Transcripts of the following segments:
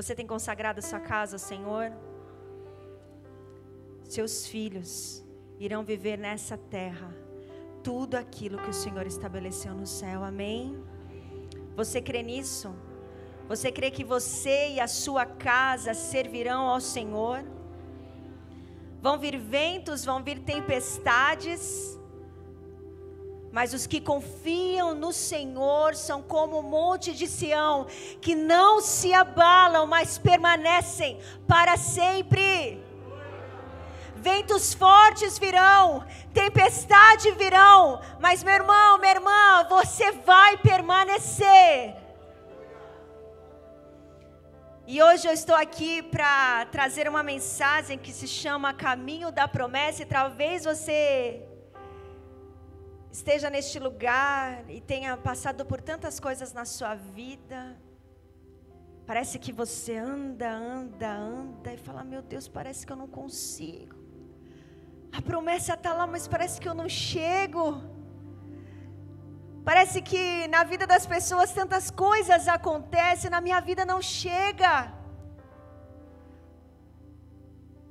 Você tem consagrado sua casa Senhor? Seus filhos irão viver nessa terra tudo aquilo que o Senhor estabeleceu no céu. Amém? Você crê nisso? Você crê que você e a sua casa servirão ao Senhor? Vão vir ventos, vão vir tempestades, mas os que confiam no Senhor são como o monte de Sião, que não se abalam, mas permanecem para sempre. Ventos fortes virão, tempestade virão, mas meu irmão, minha irmã, você vai permanecer. E hoje eu estou aqui para trazer uma mensagem que se chama Caminho da Promessa, e talvez você esteja neste lugar e tenha passado por tantas coisas na sua vida. Parece que você anda, anda, anda e fala: Meu Deus, parece que eu não consigo. A promessa está lá, mas parece que eu não chego. Parece que na vida das pessoas tantas coisas acontecem, na minha vida não chega.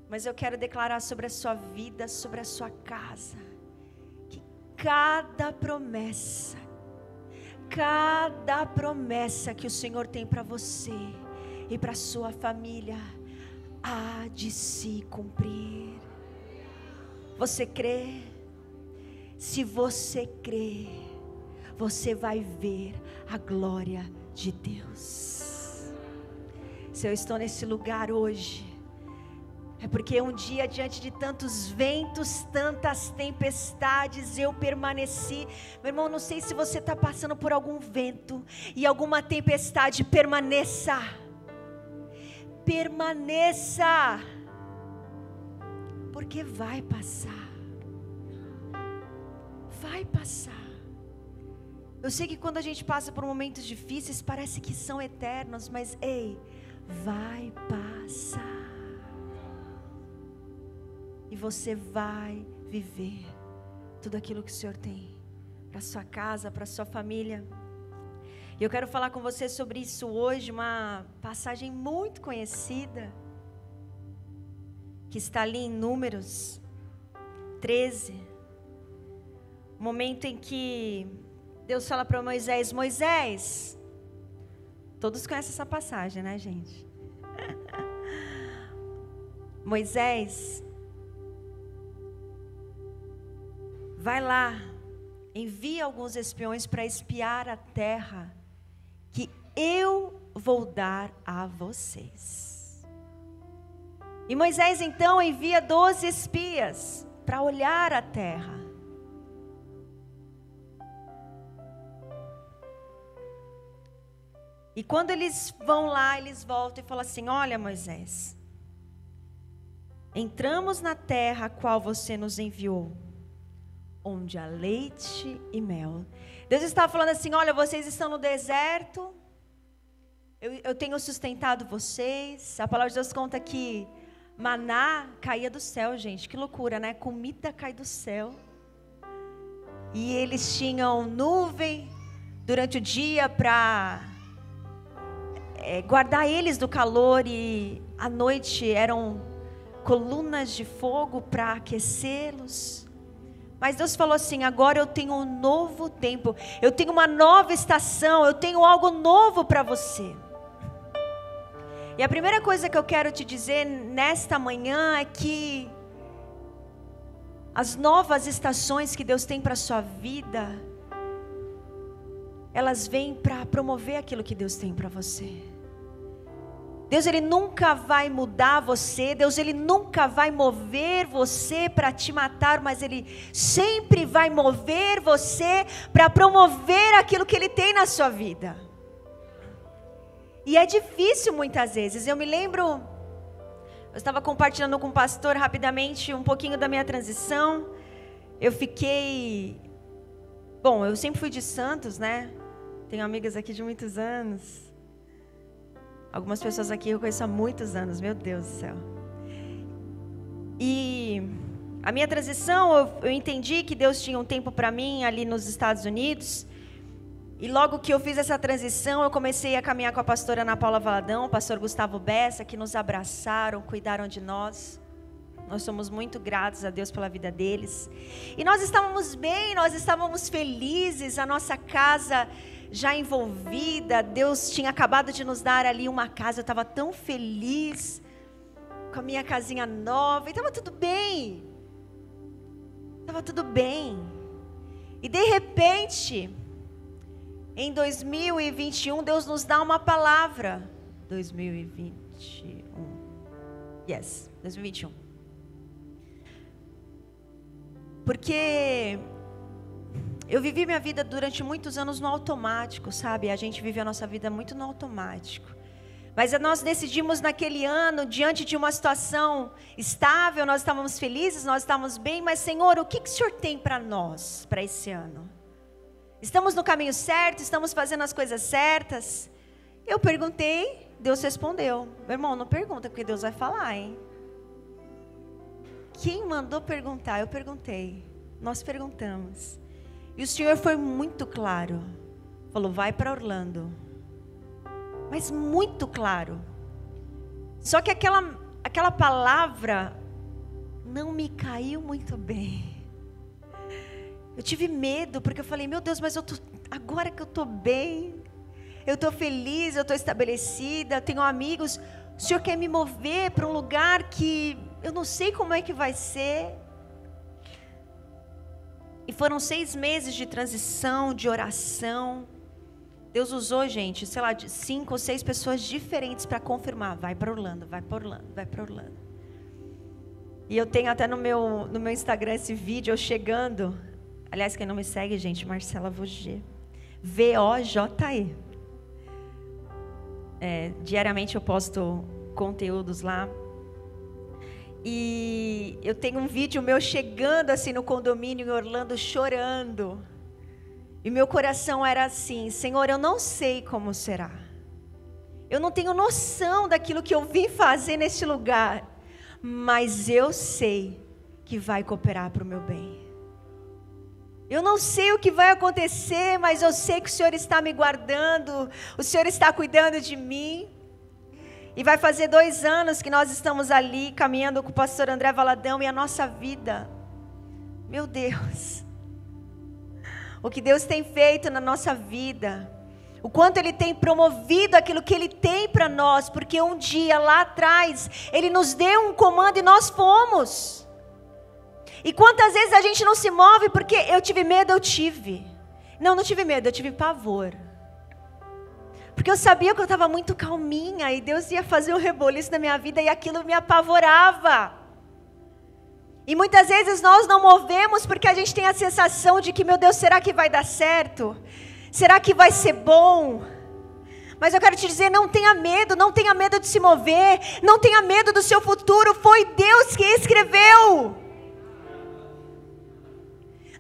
Mas eu quero declarar sobre a sua vida, sobre a sua casa, cada promessa, cada promessa que o Senhor tem para você e para sua família, há de se cumprir. Você crê? Se você crê, você vai ver a glória de Deus. Se eu estou nesse lugar hoje, é porque um dia, diante de tantos ventos, tantas tempestades, eu permaneci. Meu irmão, não sei se você está passando por algum vento e alguma tempestade, permaneça. Permaneça porque vai passar. Vai passar. Eu sei que quando a gente passa por momentos difíceis, parece que são eternos, mas ei, vai passar. E você vai viver tudo aquilo que o Senhor tem para sua casa, para sua família. E eu quero falar com você sobre isso hoje, uma passagem muito conhecida que está ali em Números 13, momento em que Deus fala para Moisés: Moisés, todos conhecem essa passagem, né, gente? Moisés, vai lá, envia alguns espiões para espiar a terra que eu vou dar a vocês. E Moisés então envia doze espias para olhar a terra. E quando eles vão lá, eles voltam e falam assim: Olha, Moisés, entramos na terra a qual você nos enviou, onde há leite e mel. Deus estava falando assim: Olha, vocês estão no deserto, eu, eu tenho sustentado vocês. A palavra de Deus conta que Maná caía do céu, gente. Que loucura, né? Comida cai do céu. E eles tinham nuvem durante o dia para é, guardar eles do calor e à noite eram colunas de fogo para aquecê-los. Mas Deus falou assim: agora eu tenho um novo tempo, eu tenho uma nova estação, eu tenho algo novo para você. E a primeira coisa que eu quero te dizer nesta manhã é que as novas estações que Deus tem para sua vida, elas vêm para promover aquilo que Deus tem para você. Deus ele nunca vai mudar você, Deus ele nunca vai mover você para te matar, mas ele sempre vai mover você para promover aquilo que ele tem na sua vida. E é difícil muitas vezes. Eu me lembro, eu estava compartilhando com o pastor rapidamente um pouquinho da minha transição. Eu fiquei. Bom, eu sempre fui de Santos, né? Tenho amigas aqui de muitos anos. Algumas pessoas aqui eu conheço há muitos anos, meu Deus do céu. E a minha transição, eu, eu entendi que Deus tinha um tempo para mim ali nos Estados Unidos. E logo que eu fiz essa transição, eu comecei a caminhar com a pastora Ana Paula Valadão, o pastor Gustavo Bessa, que nos abraçaram, cuidaram de nós. Nós somos muito gratos a Deus pela vida deles. E nós estávamos bem, nós estávamos felizes, a nossa casa já envolvida. Deus tinha acabado de nos dar ali uma casa, eu estava tão feliz com a minha casinha nova, e estava tudo bem. Estava tudo bem. E de repente, em 2021, Deus nos dá uma palavra. 2021. Yes, 2021. Porque eu vivi minha vida durante muitos anos no automático, sabe? A gente vive a nossa vida muito no automático. Mas nós decidimos naquele ano, diante de uma situação estável, nós estávamos felizes, nós estávamos bem, mas Senhor, o que, que o Senhor tem para nós, para esse ano? Estamos no caminho certo, estamos fazendo as coisas certas? Eu perguntei, Deus respondeu. Meu irmão, não pergunta, porque Deus vai falar, hein? Quem mandou perguntar? Eu perguntei. Nós perguntamos. E o Senhor foi muito claro. Falou: vai para Orlando. Mas muito claro. Só que aquela, aquela palavra não me caiu muito bem. Eu tive medo, porque eu falei: meu Deus, mas eu tô, agora que eu estou bem, eu estou feliz, eu estou estabelecida, tenho amigos. O Senhor quer me mover para um lugar que eu não sei como é que vai ser. E foram seis meses de transição, de oração. Deus usou, gente, sei lá, cinco ou seis pessoas diferentes para confirmar. Vai para Orlando, vai para Orlando, vai para Orlando. E eu tenho até no meu, no meu Instagram esse vídeo, eu chegando. Aliás, quem não me segue, gente, Marcela Voger. V-O-J-E. É, diariamente eu posto conteúdos lá. E eu tenho um vídeo meu chegando assim no condomínio em Orlando chorando. E meu coração era assim: Senhor, eu não sei como será. Eu não tenho noção daquilo que eu vim fazer neste lugar. Mas eu sei que vai cooperar para o meu bem. Eu não sei o que vai acontecer, mas eu sei que o Senhor está me guardando, o Senhor está cuidando de mim. E vai fazer dois anos que nós estamos ali caminhando com o pastor André Valadão e a nossa vida. Meu Deus. O que Deus tem feito na nossa vida. O quanto Ele tem promovido aquilo que Ele tem para nós. Porque um dia lá atrás, Ele nos deu um comando e nós fomos. E quantas vezes a gente não se move porque eu tive medo, eu tive. Não, não tive medo, eu tive pavor. Porque eu sabia que eu estava muito calminha e Deus ia fazer um reboliço na minha vida e aquilo me apavorava. E muitas vezes nós não movemos porque a gente tem a sensação de que, meu Deus, será que vai dar certo? Será que vai ser bom? Mas eu quero te dizer, não tenha medo, não tenha medo de se mover, não tenha medo do seu futuro, foi Deus que escreveu.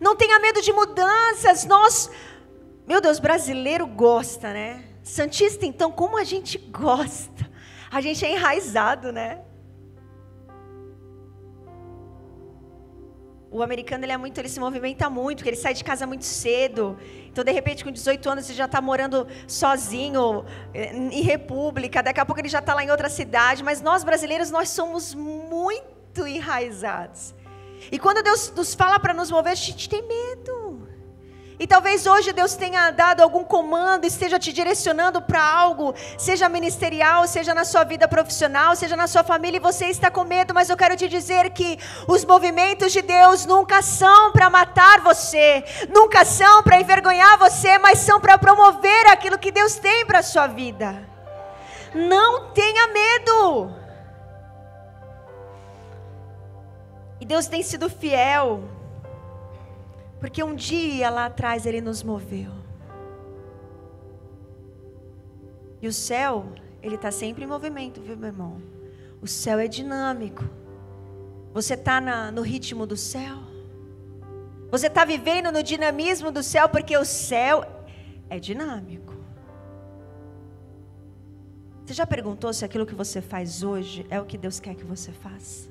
Não tenha medo de mudanças, nós, meu Deus, brasileiro gosta, né? Santista, então, como a gente gosta. A gente é enraizado, né? O americano ele é muito, ele se movimenta muito, ele sai de casa muito cedo. Então, de repente, com 18 anos, ele já está morando sozinho eh, em república. Daqui a pouco ele já está lá em outra cidade. Mas nós brasileiros, nós somos muito enraizados. E quando Deus nos fala para nos mover, a gente tem medo. E talvez hoje Deus tenha dado algum comando, esteja te direcionando para algo, seja ministerial, seja na sua vida profissional, seja na sua família, e você está com medo, mas eu quero te dizer que os movimentos de Deus nunca são para matar você, nunca são para envergonhar você, mas são para promover aquilo que Deus tem para a sua vida. Não tenha medo. E Deus tem sido fiel. Porque um dia lá atrás Ele nos moveu. E o céu, ele está sempre em movimento, viu, meu irmão? O céu é dinâmico. Você está no ritmo do céu? Você está vivendo no dinamismo do céu, porque o céu é dinâmico. Você já perguntou se aquilo que você faz hoje é o que Deus quer que você faça?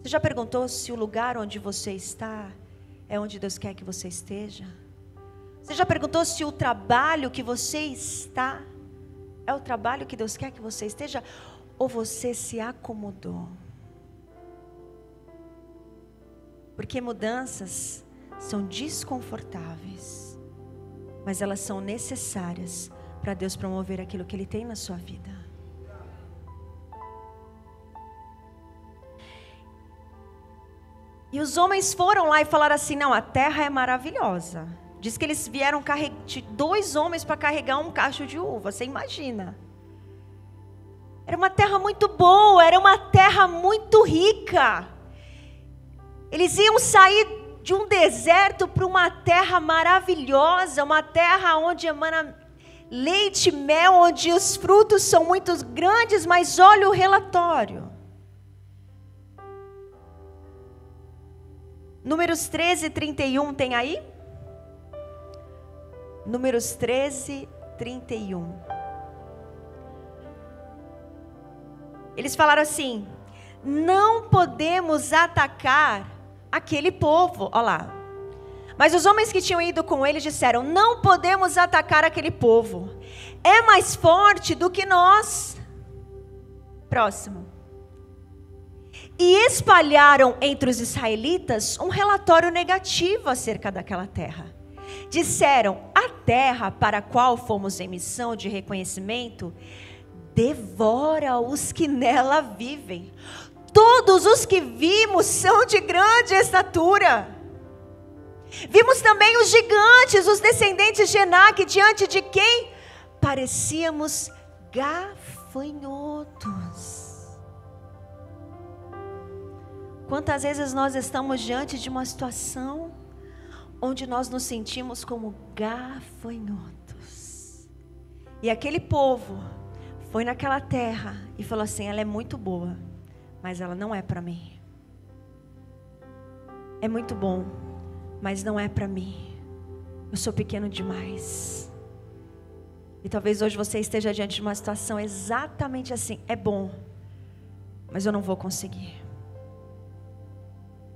Você já perguntou se o lugar onde você está é onde Deus quer que você esteja? Você já perguntou se o trabalho que você está é o trabalho que Deus quer que você esteja? Ou você se acomodou? Porque mudanças são desconfortáveis, mas elas são necessárias para Deus promover aquilo que Ele tem na sua vida. E os homens foram lá e falaram assim: não, a terra é maravilhosa. Diz que eles vieram dois homens para carregar um cacho de uva, você imagina. Era uma terra muito boa, era uma terra muito rica. Eles iam sair de um deserto para uma terra maravilhosa, uma terra onde emana leite e mel, onde os frutos são muito grandes, mas olha o relatório. Números 13, 31 tem aí? Números 13, 31. Eles falaram assim: não podemos atacar aquele povo. Olha lá. Mas os homens que tinham ido com ele disseram: não podemos atacar aquele povo, é mais forte do que nós. Próximo e espalharam entre os israelitas um relatório negativo acerca daquela terra. Disseram: a terra para a qual fomos em missão de reconhecimento devora os que nela vivem. Todos os que vimos são de grande estatura. Vimos também os gigantes, os descendentes de Enac, diante de quem parecíamos gafanhotos. Quantas vezes nós estamos diante de uma situação onde nós nos sentimos como gafanhotos. E aquele povo foi naquela terra e falou assim: ela é muito boa, mas ela não é para mim. É muito bom, mas não é para mim. Eu sou pequeno demais. E talvez hoje você esteja diante de uma situação exatamente assim: é bom, mas eu não vou conseguir.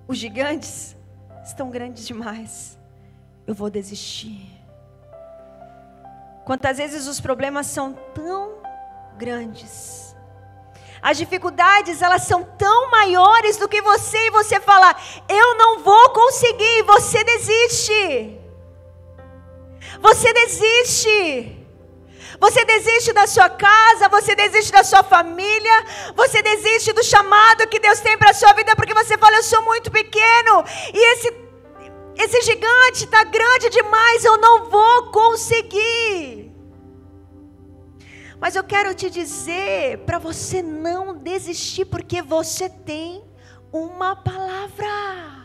Os gigantes estão grandes demais. Eu vou desistir. Quantas vezes os problemas são tão grandes. As dificuldades, elas são tão maiores do que você e você fala: "Eu não vou conseguir", você desiste. Você desiste. Você desiste da sua casa, você desiste da sua família, você desiste do chamado que Deus tem para a sua vida porque você fala: Eu sou muito pequeno e esse, esse gigante está grande demais, eu não vou conseguir. Mas eu quero te dizer para você não desistir, porque você tem uma palavra.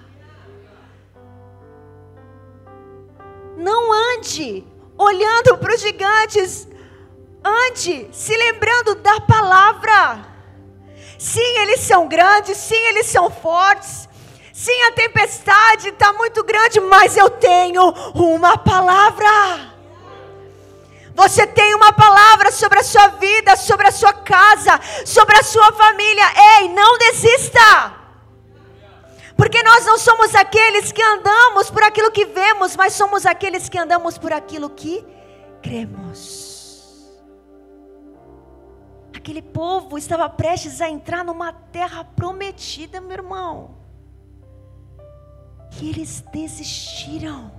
Não ande olhando para os gigantes Ande se lembrando da palavra. Sim, eles são grandes, sim, eles são fortes. Sim, a tempestade está muito grande, mas eu tenho uma palavra. Você tem uma palavra sobre a sua vida, sobre a sua casa, sobre a sua família. Ei, não desista. Porque nós não somos aqueles que andamos por aquilo que vemos, mas somos aqueles que andamos por aquilo que cremos. Aquele povo estava prestes a entrar numa terra prometida, meu irmão. E eles desistiram,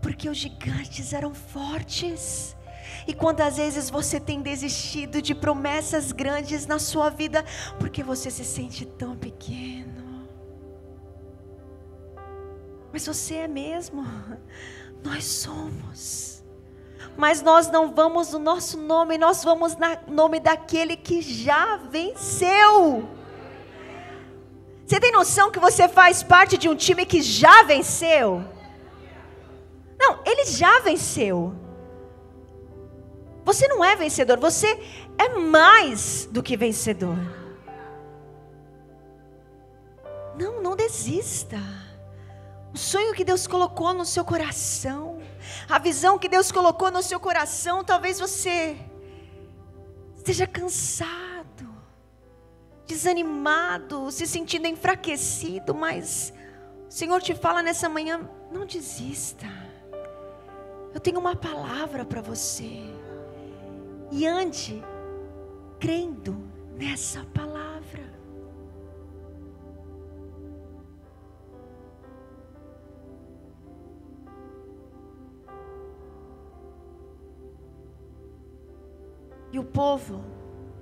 porque os gigantes eram fortes. E quantas vezes você tem desistido de promessas grandes na sua vida, porque você se sente tão pequeno? Mas você é mesmo, nós somos mas nós não vamos no nosso nome, nós vamos no nome daquele que já venceu. Você tem noção que você faz parte de um time que já venceu? Não, ele já venceu. Você não é vencedor, você é mais do que vencedor. Não, não desista. O sonho que Deus colocou no seu coração, a visão que Deus colocou no seu coração, talvez você esteja cansado, desanimado, se sentindo enfraquecido, mas o Senhor te fala nessa manhã: não desista. Eu tenho uma palavra para você. E ande crendo nessa palavra. O povo,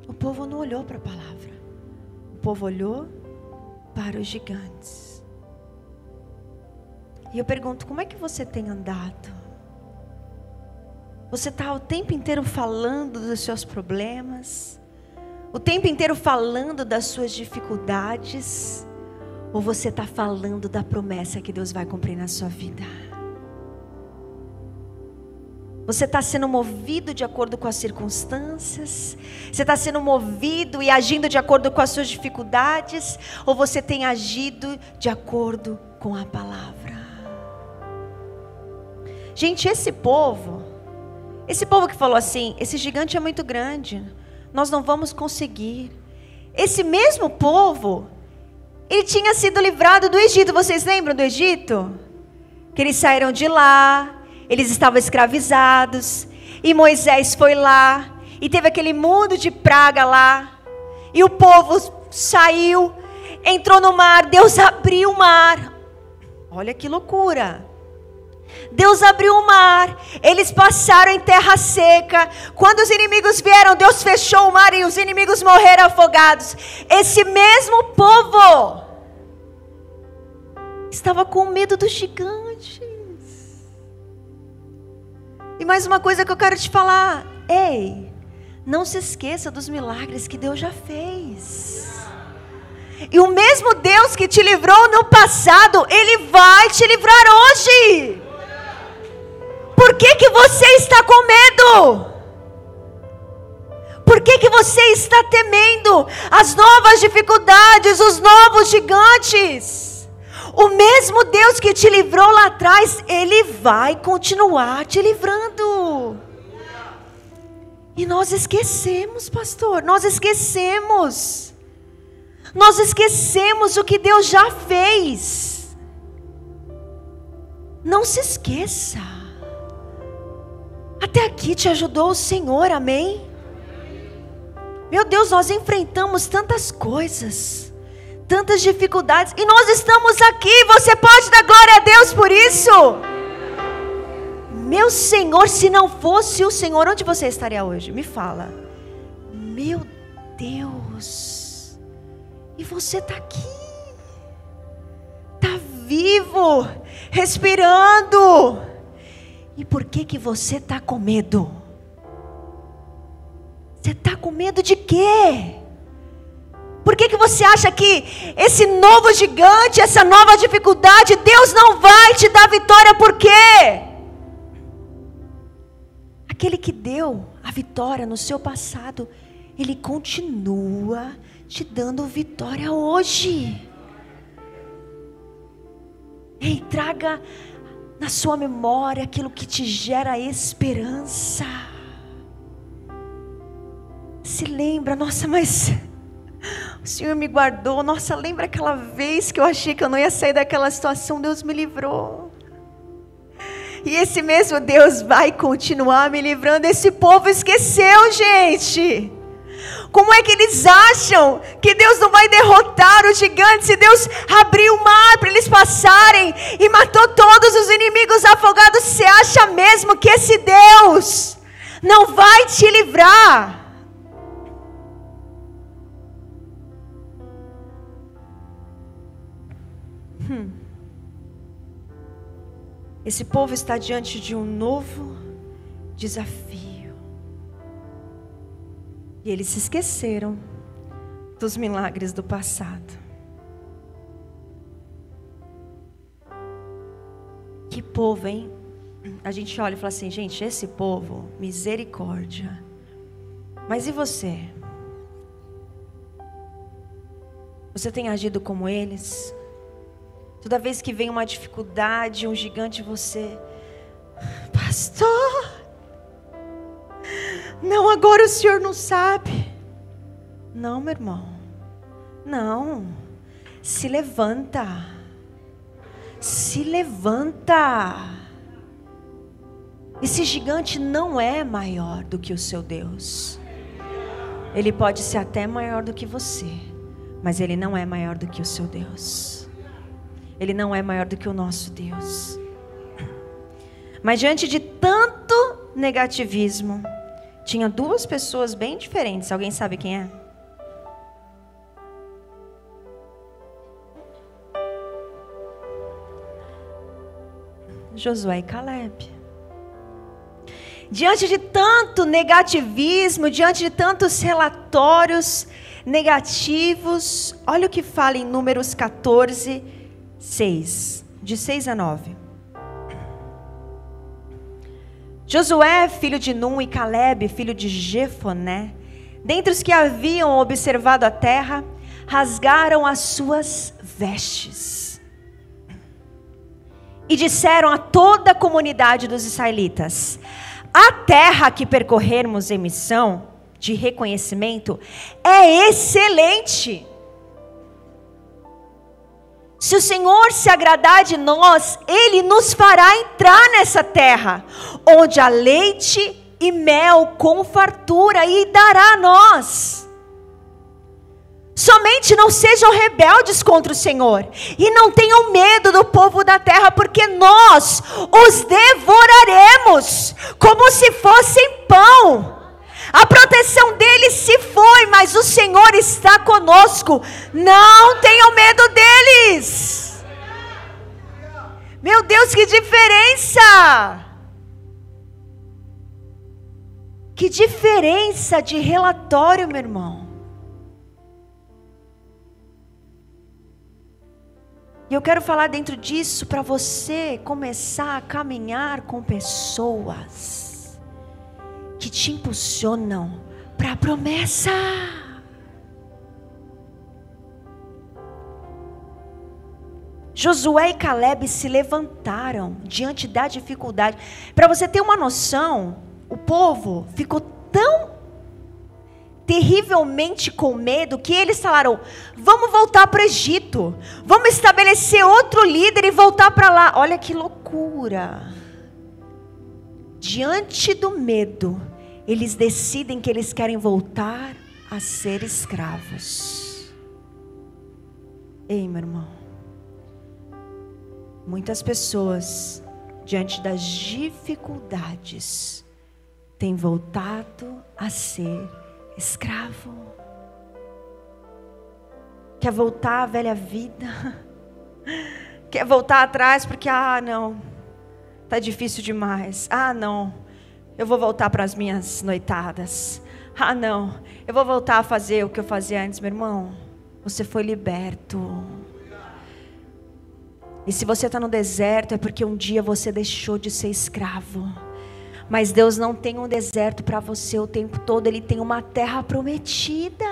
o povo não olhou para a palavra. O povo olhou para os gigantes. E eu pergunto: como é que você tem andado? Você está o tempo inteiro falando dos seus problemas, o tempo inteiro falando das suas dificuldades, ou você está falando da promessa que Deus vai cumprir na sua vida? Você está sendo movido de acordo com as circunstâncias? Você está sendo movido e agindo de acordo com as suas dificuldades? Ou você tem agido de acordo com a palavra? Gente, esse povo, esse povo que falou assim: esse gigante é muito grande, nós não vamos conseguir. Esse mesmo povo, ele tinha sido livrado do Egito. Vocês lembram do Egito? Que eles saíram de lá, eles estavam escravizados. E Moisés foi lá. E teve aquele mundo de praga lá. E o povo saiu, entrou no mar. Deus abriu o mar. Olha que loucura. Deus abriu o mar, eles passaram em terra seca. Quando os inimigos vieram, Deus fechou o mar e os inimigos morreram afogados. Esse mesmo povo estava com medo do gigante. Mais uma coisa que eu quero te falar: ei, não se esqueça dos milagres que Deus já fez. E o mesmo Deus que te livrou no passado, Ele vai te livrar hoje. Por que, que você está com medo? Por que, que você está temendo as novas dificuldades, os novos gigantes? O mesmo Deus que te livrou lá atrás, Ele vai continuar te livrando. E nós esquecemos, pastor, nós esquecemos. Nós esquecemos o que Deus já fez. Não se esqueça. Até aqui te ajudou o Senhor, amém? Meu Deus, nós enfrentamos tantas coisas tantas dificuldades e nós estamos aqui. Você pode dar glória a Deus por isso? Meu Senhor, se não fosse o Senhor, onde você estaria hoje? Me fala. Meu Deus. E você está aqui. Está vivo, respirando. E por que que você está com medo? Você está com medo de quê? Por que, que você acha que esse novo gigante, essa nova dificuldade, Deus não vai te dar vitória? Por quê? Aquele que deu a vitória no seu passado, ele continua te dando vitória hoje. Ei, traga na sua memória aquilo que te gera esperança. Se lembra, nossa, mas o Senhor me guardou. Nossa, lembra aquela vez que eu achei que eu não ia sair daquela situação? Deus me livrou. E esse mesmo Deus vai continuar me livrando. Esse povo esqueceu, gente. Como é que eles acham que Deus não vai derrotar os gigantes se Deus abriu o mar para eles passarem e matou todos os inimigos afogados? Você acha mesmo que esse Deus não vai te livrar? Hum. Esse povo está diante de um novo desafio. E eles se esqueceram dos milagres do passado. Que povo, hein? A gente olha e fala assim, gente, esse povo, misericórdia. Mas e você? Você tem agido como eles? Toda vez que vem uma dificuldade, um gigante, você, pastor, não, agora o senhor não sabe. Não, meu irmão, não, se levanta, se levanta. Esse gigante não é maior do que o seu Deus. Ele pode ser até maior do que você, mas ele não é maior do que o seu Deus. Ele não é maior do que o nosso Deus. Mas diante de tanto negativismo, tinha duas pessoas bem diferentes. Alguém sabe quem é? Josué e Caleb. Diante de tanto negativismo, diante de tantos relatórios negativos, olha o que fala em Números 14, 6, de 6 a 9. Josué, filho de Num, e Caleb, filho de Jefoné, dentre os que haviam observado a terra, rasgaram as suas vestes. E disseram a toda a comunidade dos israelitas: a terra que percorrermos em missão de reconhecimento é excelente. Se o Senhor se agradar de nós, Ele nos fará entrar nessa terra, onde há leite e mel com fartura, e dará a nós. Somente não sejam rebeldes contra o Senhor e não tenham medo do povo da terra, porque nós os devoraremos como se fossem pão. A proteção deles se foi, mas o Senhor está conosco. Não tenham medo deles. Meu Deus, que diferença! Que diferença de relatório, meu irmão. E eu quero falar dentro disso para você começar a caminhar com pessoas que te impulsionam para a promessa. Josué e Caleb se levantaram diante da dificuldade. Para você ter uma noção, o povo ficou tão terrivelmente com medo que eles falaram: vamos voltar para o Egito, vamos estabelecer outro líder e voltar para lá. Olha que loucura! Diante do medo, eles decidem que eles querem voltar a ser escravos. Ei, meu irmão, muitas pessoas, diante das dificuldades, têm voltado a ser escravo. Quer voltar à velha vida. Quer voltar atrás porque, ah, não, tá difícil demais. Ah, não, eu vou voltar para as minhas noitadas. Ah, não, eu vou voltar a fazer o que eu fazia antes, meu irmão. Você foi liberto. E se você está no deserto, é porque um dia você deixou de ser escravo. Mas Deus não tem um deserto para você o tempo todo, Ele tem uma terra prometida.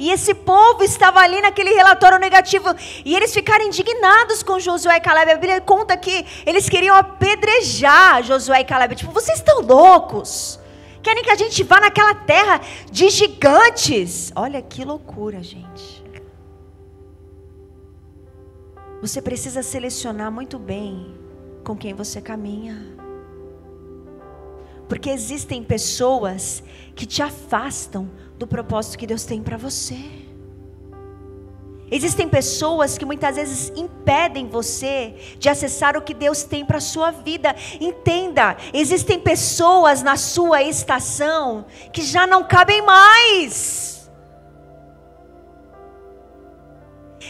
E esse povo estava ali naquele relatório negativo. E eles ficaram indignados com Josué e Caleb. A Bíblia conta que eles queriam apedrejar Josué e Caleb. Tipo, vocês estão loucos? Querem que a gente vá naquela terra de gigantes? Olha que loucura, gente. Você precisa selecionar muito bem com quem você caminha. Porque existem pessoas que te afastam do propósito que Deus tem para você. Existem pessoas que muitas vezes impedem você de acessar o que Deus tem para a sua vida. Entenda, existem pessoas na sua estação que já não cabem mais.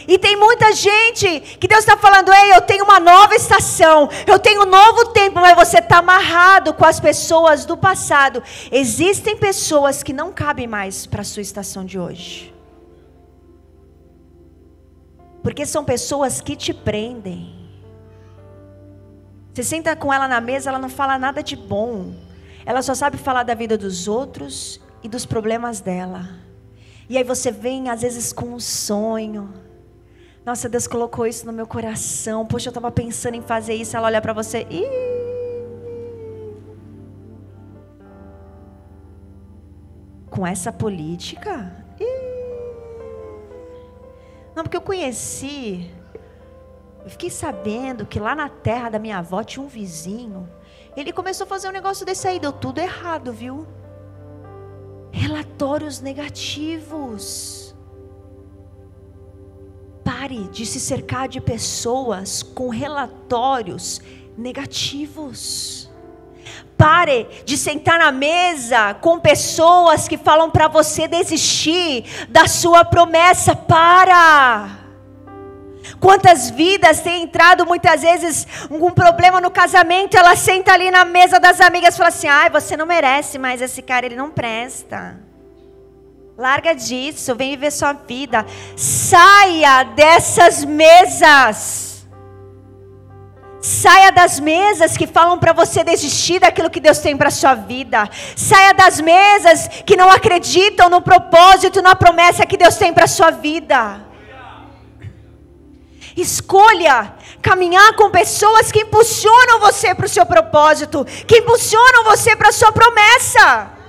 E tem muita gente que Deus está falando: ei, eu tenho uma nova estação, eu tenho um novo tempo, mas você está amarrado com as pessoas do passado. Existem pessoas que não cabem mais para a sua estação de hoje, porque são pessoas que te prendem. Você senta com ela na mesa, ela não fala nada de bom, ela só sabe falar da vida dos outros e dos problemas dela. E aí você vem, às vezes, com um sonho. Nossa, Deus colocou isso no meu coração. Poxa, eu estava pensando em fazer isso. Ela olha para você. Ih. Com essa política? Ih. Não, porque eu conheci Eu fiquei sabendo que lá na terra da minha avó tinha um vizinho. Ele começou a fazer um negócio desse aí, deu tudo errado, viu? Relatórios negativos. Pare de se cercar de pessoas com relatórios negativos. Pare de sentar na mesa com pessoas que falam para você desistir da sua promessa. Para! Quantas vidas têm entrado muitas vezes um problema no casamento, ela senta ali na mesa das amigas e fala assim: ai, você não merece mais esse cara, ele não presta. Larga disso, vem viver sua vida. Saia dessas mesas. Saia das mesas que falam para você desistir daquilo que Deus tem para sua vida. Saia das mesas que não acreditam no propósito, na promessa que Deus tem para sua vida. Escolha caminhar com pessoas que impulsionam você para o seu propósito, que impulsionam você para a sua promessa.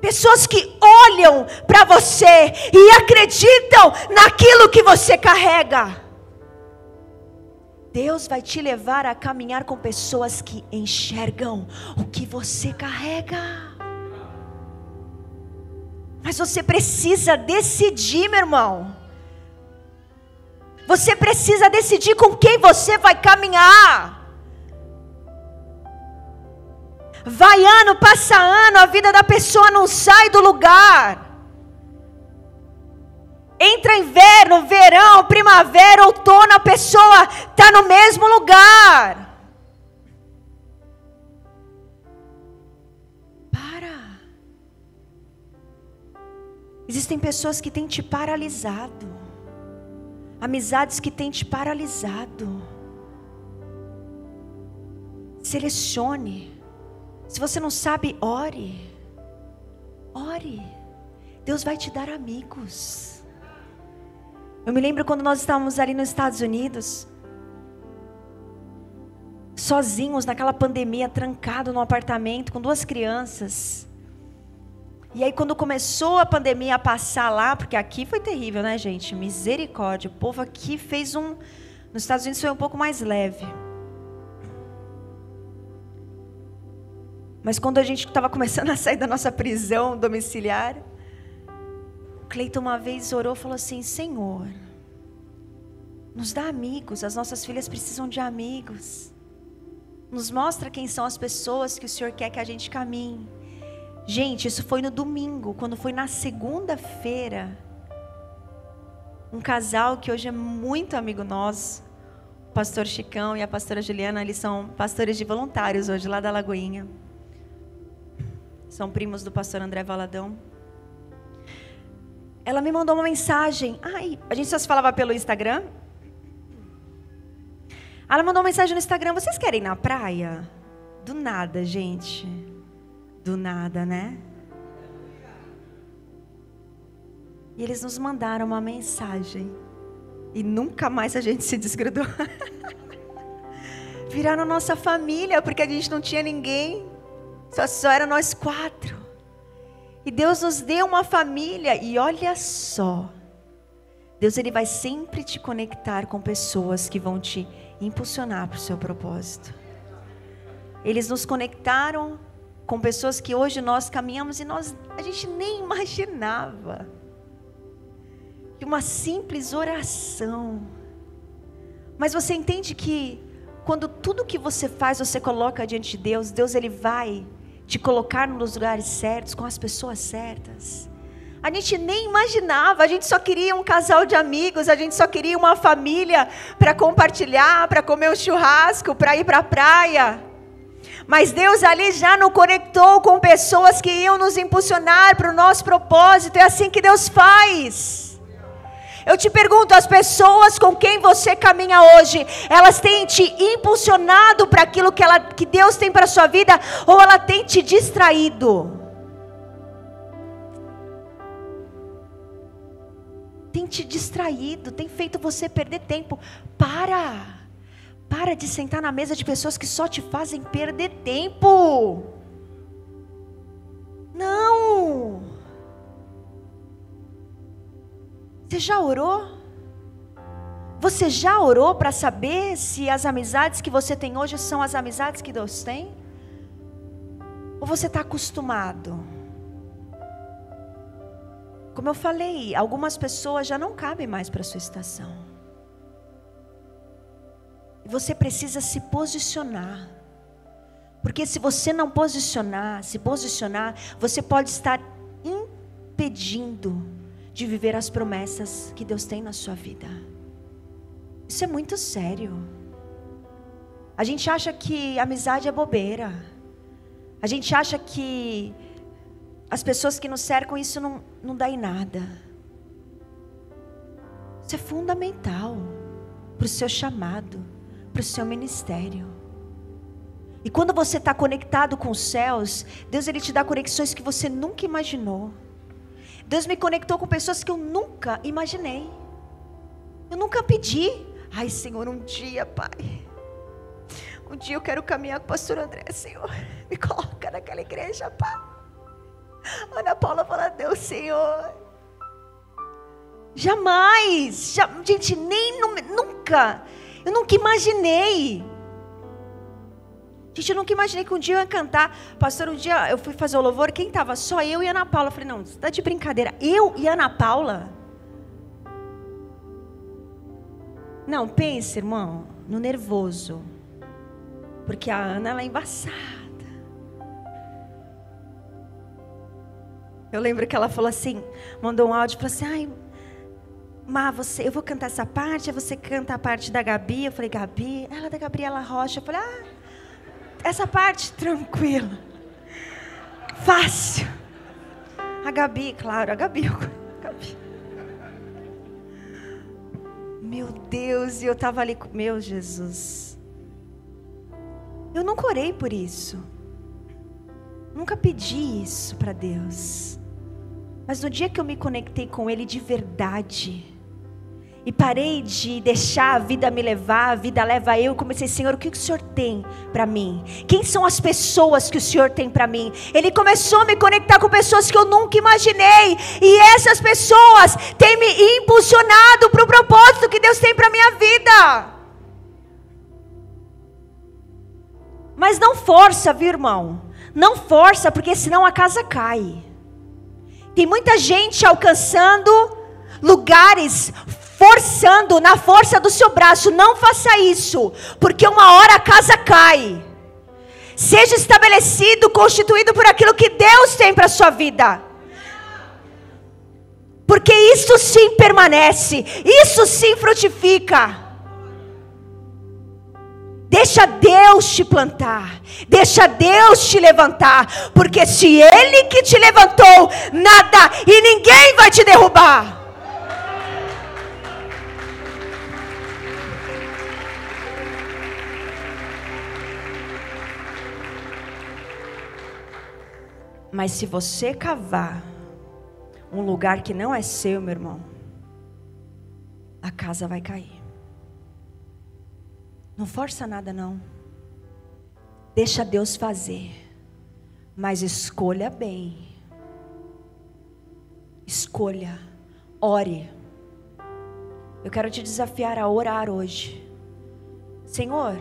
Pessoas que olham para você e acreditam naquilo que você carrega. Deus vai te levar a caminhar com pessoas que enxergam o que você carrega. Mas você precisa decidir, meu irmão. Você precisa decidir com quem você vai caminhar. Vai ano, passa ano, a vida da pessoa não sai do lugar. Entra inverno, verão, primavera, outono, a pessoa está no mesmo lugar. Para. Existem pessoas que têm te paralisado. Amizades que têm te paralisado. Selecione. Se você não sabe, ore. Ore. Deus vai te dar amigos. Eu me lembro quando nós estávamos ali nos Estados Unidos, sozinhos naquela pandemia, trancado no apartamento com duas crianças. E aí quando começou a pandemia a passar lá, porque aqui foi terrível, né, gente? Misericórdia. O povo aqui fez um nos Estados Unidos foi um pouco mais leve. Mas quando a gente estava começando a sair da nossa prisão domiciliar, Cleiton uma vez orou e falou assim: Senhor, nos dá amigos, as nossas filhas precisam de amigos. Nos mostra quem são as pessoas que o Senhor quer que a gente caminhe. Gente, isso foi no domingo, quando foi na segunda-feira. Um casal que hoje é muito amigo nosso, o pastor Chicão e a pastora Juliana, eles são pastores de voluntários hoje, lá da Lagoinha. São primos do pastor André Valadão ela me mandou uma mensagem. Ai, a gente só se falava pelo Instagram. Ela mandou uma mensagem no Instagram: Vocês querem ir na praia? Do nada, gente. Do nada, né? E eles nos mandaram uma mensagem. E nunca mais a gente se desgrudou. Viraram nossa família, porque a gente não tinha ninguém. Só, só eram nós quatro. E Deus nos deu uma família e olha só. Deus ele vai sempre te conectar com pessoas que vão te impulsionar para o seu propósito. Eles nos conectaram com pessoas que hoje nós caminhamos e nós a gente nem imaginava. Que uma simples oração. Mas você entende que quando tudo que você faz você coloca diante de Deus, Deus ele vai te colocar nos lugares certos, com as pessoas certas. A gente nem imaginava, a gente só queria um casal de amigos, a gente só queria uma família para compartilhar, para comer um churrasco, para ir para a praia. Mas Deus ali já nos conectou com pessoas que iam nos impulsionar para o nosso propósito, é assim que Deus faz. Eu te pergunto, as pessoas com quem você caminha hoje, elas têm te impulsionado para aquilo que, ela, que Deus tem para a sua vida, ou ela tem te distraído? Tem te distraído, tem feito você perder tempo. Para! Para de sentar na mesa de pessoas que só te fazem perder tempo. Não! Você já orou? Você já orou para saber se as amizades que você tem hoje são as amizades que Deus tem? Ou você está acostumado? Como eu falei, algumas pessoas já não cabem mais para sua estação. E você precisa se posicionar. Porque se você não posicionar, se posicionar, você pode estar impedindo de viver as promessas que Deus tem na sua vida. Isso é muito sério. A gente acha que amizade é bobeira. A gente acha que as pessoas que nos cercam isso não, não dá em nada. Isso é fundamental para o seu chamado, para o seu ministério. E quando você está conectado com os céus, Deus ele te dá conexões que você nunca imaginou. Deus me conectou com pessoas que eu nunca imaginei. Eu nunca pedi. Ai, Senhor, um dia, Pai. Um dia eu quero caminhar com o pastor André, Senhor. Me coloca naquela igreja, Pai. Ana Paula fala, Deus, Senhor. Jamais. Já, gente, nem nunca. Eu nunca imaginei. Gente, eu nunca imaginei que um dia eu ia cantar. Pastor, um dia eu fui fazer o louvor, quem estava? Só eu e Ana Paula. Eu falei, não, você está de brincadeira. Eu e Ana Paula? Não, pense, irmão, no nervoso. Porque a Ana ela é embaçada. Eu lembro que ela falou assim, mandou um áudio, falou assim, ai, Má, você, eu vou cantar essa parte, você canta a parte da Gabi. Eu falei, Gabi, ela é da Gabriela Rocha. Eu falei, ah, essa parte, tranquila. Fácil. A Gabi, claro, a Gabi. A Gabi. Meu Deus, e eu estava ali com. Meu Jesus. Eu nunca orei por isso. Nunca pedi isso para Deus. Mas no dia que eu me conectei com Ele de verdade, e parei de deixar a vida me levar, a vida leva eu. Comecei, Senhor, o que o Senhor tem para mim? Quem são as pessoas que o Senhor tem para mim? Ele começou a me conectar com pessoas que eu nunca imaginei. E essas pessoas têm me impulsionado para o propósito que Deus tem para minha vida. Mas não força, viu, irmão? Não força, porque senão a casa cai. Tem muita gente alcançando lugares forçando na força do seu braço. Não faça isso, porque uma hora a casa cai. Seja estabelecido, constituído por aquilo que Deus tem para a sua vida. Porque isso sim permanece, isso sim frutifica. Deixa Deus te plantar, deixa Deus te levantar, porque se Ele que te levantou, nada e ninguém vai te derrubar. Mas se você cavar um lugar que não é seu, meu irmão, a casa vai cair. Não força nada não. Deixa Deus fazer. Mas escolha bem. Escolha. Ore. Eu quero te desafiar a orar hoje. Senhor,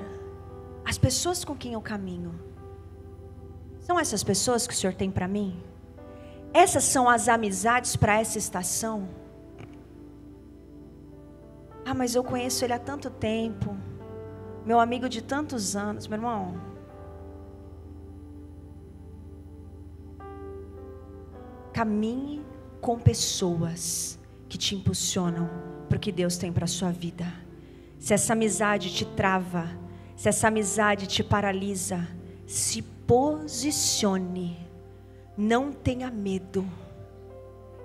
as pessoas com quem eu caminho, são essas pessoas que o Senhor tem para mim? Essas são as amizades para essa estação? Ah, mas eu conheço ele há tanto tempo. Meu amigo de tantos anos, meu irmão. Caminhe com pessoas que te impulsionam para o que Deus tem para a sua vida. Se essa amizade te trava, se essa amizade te paralisa, se posicione. Não tenha medo.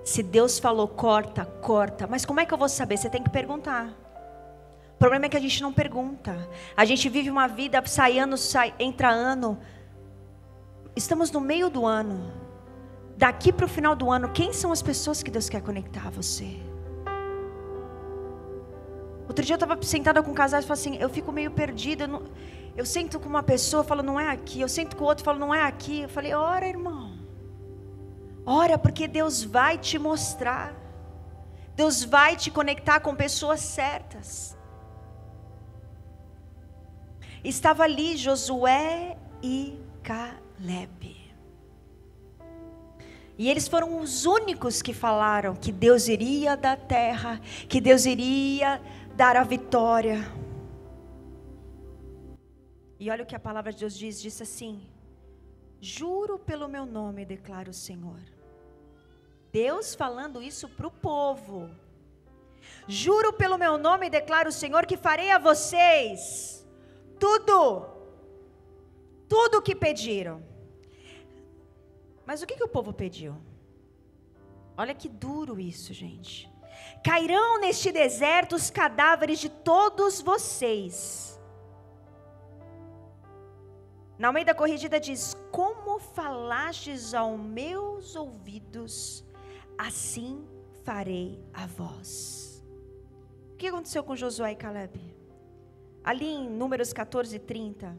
Se Deus falou corta, corta. Mas como é que eu vou saber? Você tem que perguntar. O problema é que a gente não pergunta. A gente vive uma vida, sai ano, sai, entra ano. Estamos no meio do ano. Daqui para o final do ano, quem são as pessoas que Deus quer conectar a você? Outro dia eu estava sentada com um casal e falei assim: eu fico meio perdida. Eu não... Eu sento com uma pessoa falo, não é aqui. Eu sento com outro falo, não é aqui. Eu falei, ora, irmão. Ora, porque Deus vai te mostrar. Deus vai te conectar com pessoas certas. estava ali Josué e Caleb. E eles foram os únicos que falaram que Deus iria dar terra, que Deus iria dar a vitória. E olha o que a palavra de Deus diz: disse assim: Juro pelo meu nome, declara o Senhor. Deus falando isso para o povo. Juro pelo meu nome, declara o Senhor, que farei a vocês tudo, tudo o que pediram. Mas o que, que o povo pediu? Olha que duro isso, gente. Cairão neste deserto os cadáveres de todos vocês. Na meio da corrigida diz: Como falastes aos meus ouvidos, assim farei a vós. O que aconteceu com Josué e Caleb? Ali em Números 14, 30.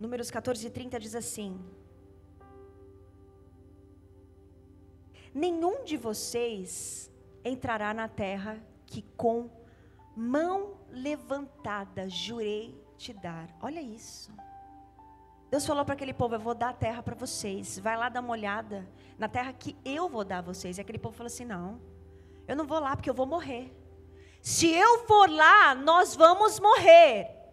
Números 14, 30 diz assim: Nenhum de vocês entrará na terra que com mão levantada jurei te dar. Olha isso. Deus falou para aquele povo: Eu vou dar a terra para vocês. Vai lá dar uma olhada na terra que eu vou dar a vocês. E aquele povo falou assim: Não, eu não vou lá porque eu vou morrer. Se eu for lá, nós vamos morrer.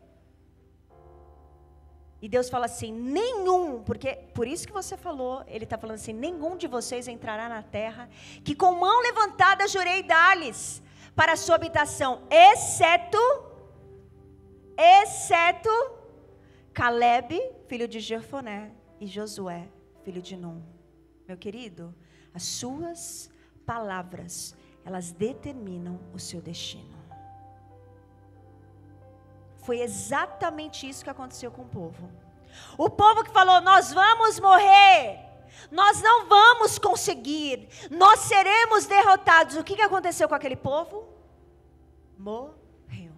E Deus fala assim: nenhum, porque por isso que você falou, Ele está falando assim: nenhum de vocês entrará na terra que com mão levantada jurei dar-lhes para a sua habitação, exceto, exceto Caleb, filho de Jefoné, e Josué, filho de Num. Meu querido, as suas palavras, elas determinam o seu destino. Foi exatamente isso que aconteceu com o povo. O povo que falou: Nós vamos morrer, nós não vamos conseguir, nós seremos derrotados. O que, que aconteceu com aquele povo? Morreu.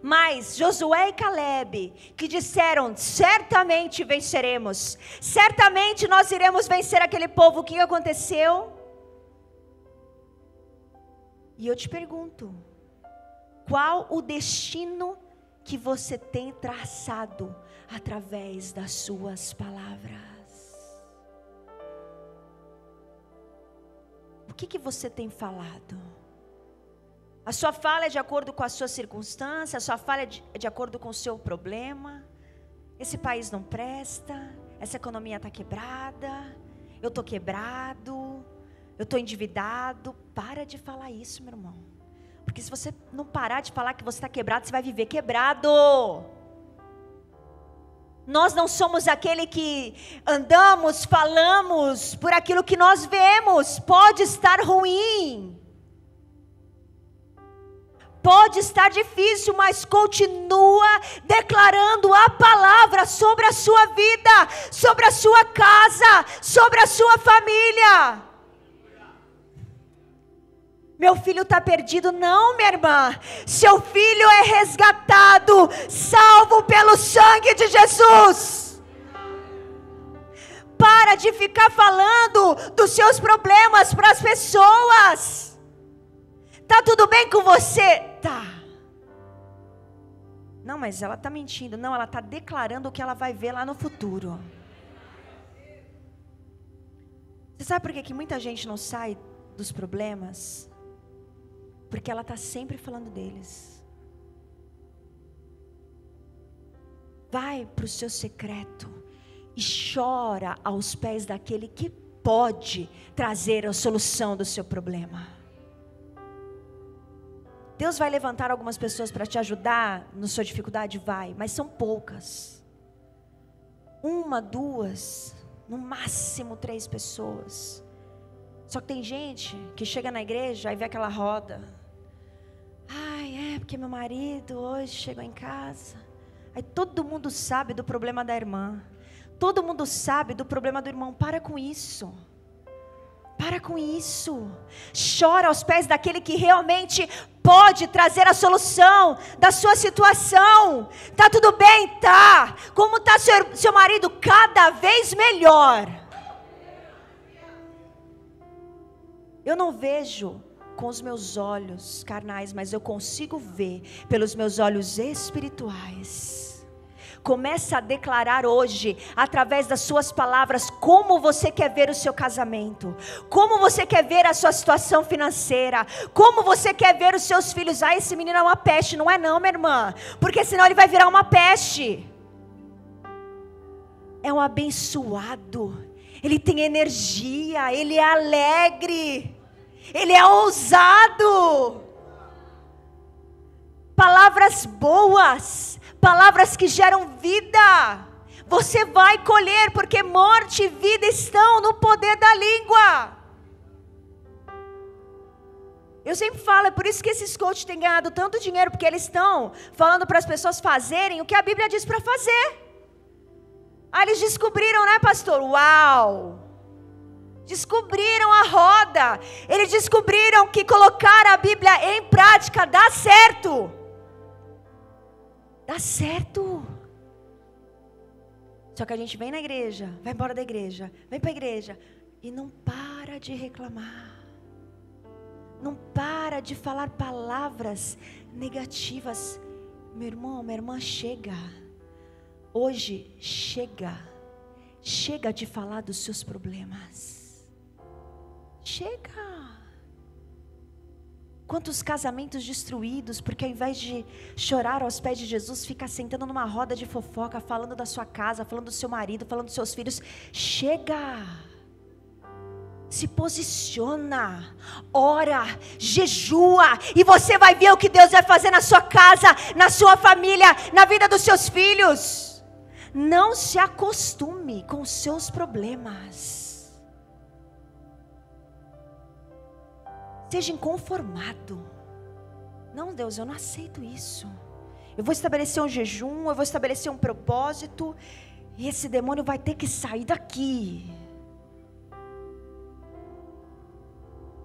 Mas Josué e Caleb, que disseram: certamente venceremos, certamente nós iremos vencer aquele povo, o que aconteceu? E eu te pergunto, qual o destino que você tem traçado através das suas palavras? O que, que você tem falado? A sua fala é de acordo com a sua circunstância, a sua fala é de, é de acordo com o seu problema. Esse país não presta, essa economia está quebrada, eu estou quebrado, eu estou endividado. Para de falar isso, meu irmão. Porque se você não parar de falar que você está quebrado, você vai viver quebrado. Nós não somos aquele que andamos, falamos por aquilo que nós vemos. Pode estar ruim. Pode estar difícil, mas continua declarando a palavra sobre a sua vida, sobre a sua casa, sobre a sua família. Meu filho está perdido. Não, minha irmã. Seu filho é resgatado, salvo pelo sangue de Jesus. Para de ficar falando dos seus problemas para as pessoas. Tá tudo bem com você? Tá. Não, mas ela está mentindo. Não, ela está declarando o que ela vai ver lá no futuro. Você sabe por que, que muita gente não sai dos problemas? Porque ela está sempre falando deles. Vai para o seu secreto e chora aos pés daquele que pode trazer a solução do seu problema. Deus vai levantar algumas pessoas para te ajudar na sua dificuldade? Vai, mas são poucas. Uma, duas, no máximo três pessoas. Só que tem gente que chega na igreja e vê aquela roda. Ai, é porque meu marido hoje chegou em casa. Aí todo mundo sabe do problema da irmã. Todo mundo sabe do problema do irmão. Para com isso. Para com isso. Chora aos pés daquele que realmente pode trazer a solução da sua situação. Tá tudo bem? Tá. Como tá seu, seu marido? Cada vez melhor. Eu não vejo com os meus olhos carnais, mas eu consigo ver pelos meus olhos espirituais. Começa a declarar hoje, através das suas palavras, como você quer ver o seu casamento, como você quer ver a sua situação financeira, como você quer ver os seus filhos. Ah, esse menino é uma peste, não é não, minha irmã, porque senão ele vai virar uma peste. É um abençoado, ele tem energia, ele é alegre, ele é ousado. Palavras boas palavras que geram vida. Você vai colher, porque morte e vida estão no poder da língua. Eu sempre falo, é por isso que esses coaches têm ganhado tanto dinheiro, porque eles estão falando para as pessoas fazerem o que a Bíblia diz para fazer. Ah, eles descobriram, né, pastor? Uau! Descobriram a roda. Eles descobriram que colocar a Bíblia em prática dá certo. Dá certo. Só que a gente vem na igreja, vai embora da igreja, vem para a igreja e não para de reclamar. Não para de falar palavras negativas. Meu irmão, minha irmã, chega. Hoje, chega. Chega de falar dos seus problemas. Chega. Quantos casamentos destruídos, porque ao invés de chorar aos pés de Jesus, fica sentando numa roda de fofoca, falando da sua casa, falando do seu marido, falando dos seus filhos. Chega! Se posiciona, ora, jejua, e você vai ver o que Deus vai fazer na sua casa, na sua família, na vida dos seus filhos. Não se acostume com os seus problemas. Seja inconformado. Não, Deus, eu não aceito isso. Eu vou estabelecer um jejum, eu vou estabelecer um propósito, e esse demônio vai ter que sair daqui.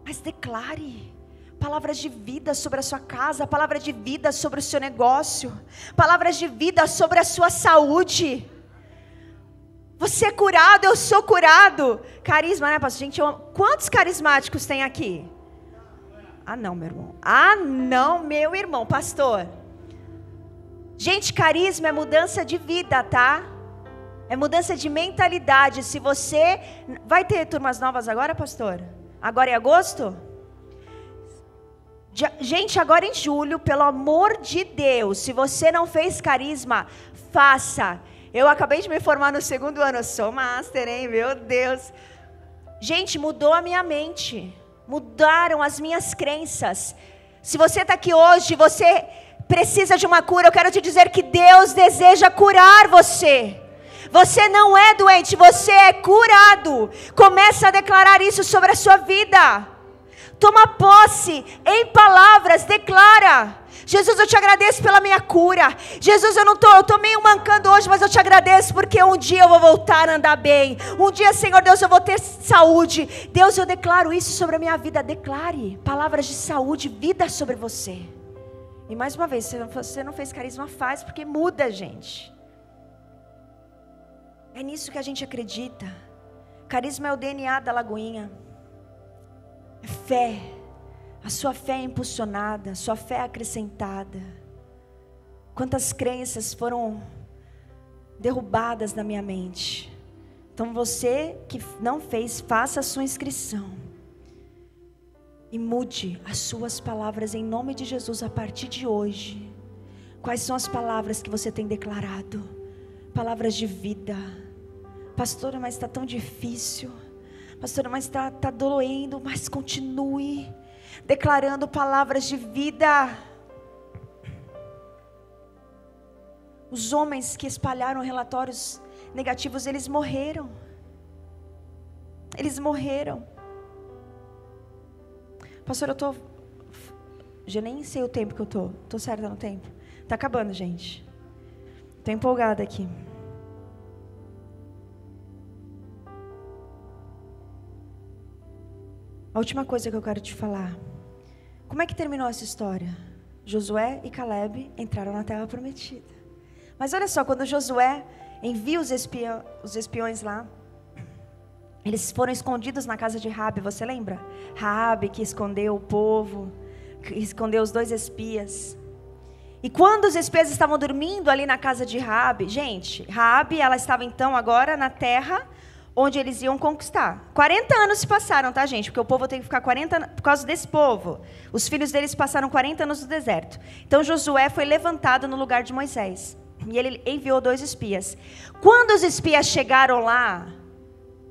Mas declare palavras de vida sobre a sua casa, palavras de vida sobre o seu negócio, palavras de vida sobre a sua saúde. Você é curado, eu sou curado. Carisma, né, pastor? Gente, quantos carismáticos tem aqui? Ah, não, meu irmão. Ah, não, meu irmão, pastor. Gente, carisma é mudança de vida, tá? É mudança de mentalidade. Se você. Vai ter turmas novas agora, pastor? Agora em agosto? Gente, agora em julho, pelo amor de Deus, se você não fez carisma, faça. Eu acabei de me formar no segundo ano, eu sou master, hein? Meu Deus. Gente, mudou a minha mente mudaram as minhas crenças. Se você está aqui hoje, você precisa de uma cura, eu quero te dizer que Deus deseja curar você. Você não é doente, você é curado. Começa a declarar isso sobre a sua vida. Toma posse em palavras, declara. Jesus, eu te agradeço pela minha cura. Jesus, eu não tô, eu tô meio mancando hoje, mas eu te agradeço porque um dia eu vou voltar a andar bem. Um dia, Senhor Deus, eu vou ter saúde. Deus, eu declaro isso sobre a minha vida. Declare palavras de saúde, vida sobre você. E mais uma vez, se você não fez carisma, faz, porque muda, gente. É nisso que a gente acredita. Carisma é o DNA da Lagoinha. Fé a sua fé é impulsionada, a sua fé é acrescentada. Quantas crenças foram derrubadas na minha mente. Então você que não fez, faça a sua inscrição. E mude as suas palavras em nome de Jesus a partir de hoje. Quais são as palavras que você tem declarado? Palavras de vida. Pastora, mas está tão difícil. Pastora, mas está tá doendo. Mas continue declarando palavras de vida. Os homens que espalharam relatórios negativos, eles morreram. Eles morreram. Pastor, eu tô. Já nem sei o tempo que eu tô. Tô certa no tempo. Tá acabando, gente. Tô empolgada aqui. A última coisa que eu quero te falar. Como é que terminou essa história? Josué e Caleb entraram na terra prometida. Mas olha só, quando Josué envia os, os espiões lá, Eles foram escondidos na casa de Rabi, você lembra? Rabi que escondeu o povo, que escondeu os dois espias. E quando os espias estavam dormindo ali na casa de Rabi, gente, Rabi, ela estava então agora na terra onde eles iam conquistar. 40 anos se passaram, tá, gente? Porque o povo tem que ficar 40 anos, por causa desse povo. Os filhos deles passaram 40 anos no deserto. Então Josué foi levantado no lugar de Moisés. E ele enviou dois espias. Quando os espias chegaram lá,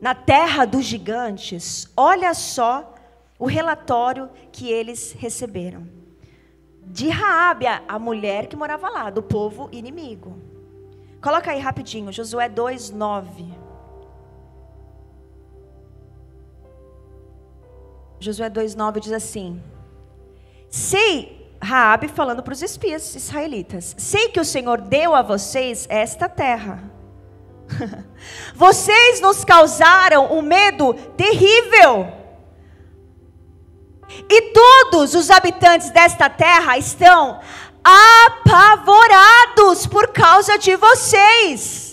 na terra dos gigantes, olha só o relatório que eles receberam. De Raabe, a mulher que morava lá, do povo inimigo. Coloca aí rapidinho, Josué 2:9. Josué 2:9 diz assim: Sei Raabe falando para os espias israelitas: Sei que o Senhor deu a vocês esta terra Vocês nos causaram um medo terrível. E todos os habitantes desta terra estão apavorados por causa de vocês.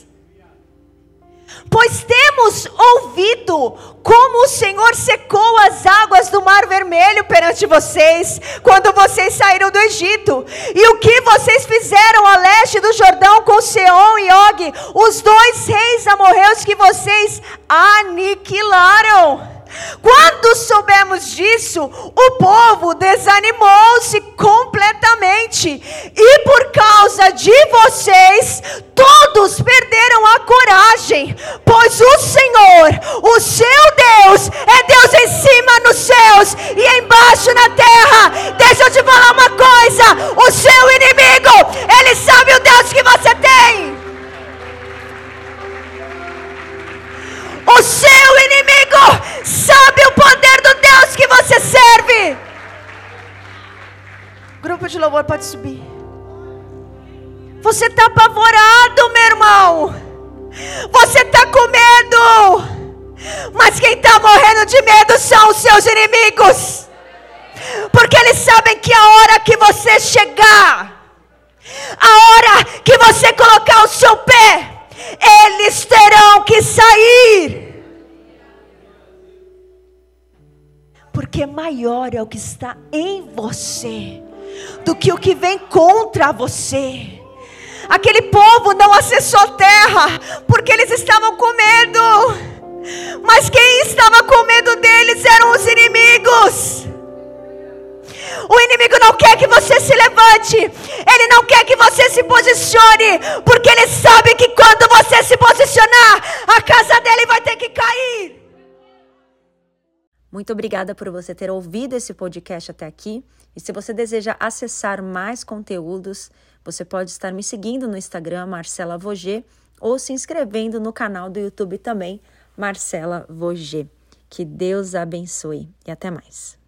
Pois temos ouvido como o Senhor secou as águas do Mar Vermelho perante vocês, quando vocês saíram do Egito, e o que vocês fizeram a leste do Jordão com Seom e Og, os dois reis amorreus que vocês aniquilaram. Quando soubemos disso, o povo desanimou-se completamente, e por causa de vocês, todos perderam a coragem, pois o Senhor, o seu Deus, é Deus em cima nos céus e embaixo na terra. Deixa eu te falar uma coisa: Você está apavorado, meu irmão. Você está com medo. Mas quem está morrendo de medo são os seus inimigos. Porque eles sabem que a hora que você chegar, a hora que você colocar o seu pé, eles terão que sair. Porque maior é o que está em você do que o que vem contra você. Aquele povo não acessou a terra porque eles estavam com medo. Mas quem estava com medo deles eram os inimigos. O inimigo não quer que você se levante, ele não quer que você se posicione, porque ele sabe que quando você se posicionar, a casa dele vai ter que cair. Muito obrigada por você ter ouvido esse podcast até aqui. E se você deseja acessar mais conteúdos, você pode estar me seguindo no Instagram, Marcela Voger, ou se inscrevendo no canal do YouTube também, Marcela Voger. Que Deus abençoe e até mais.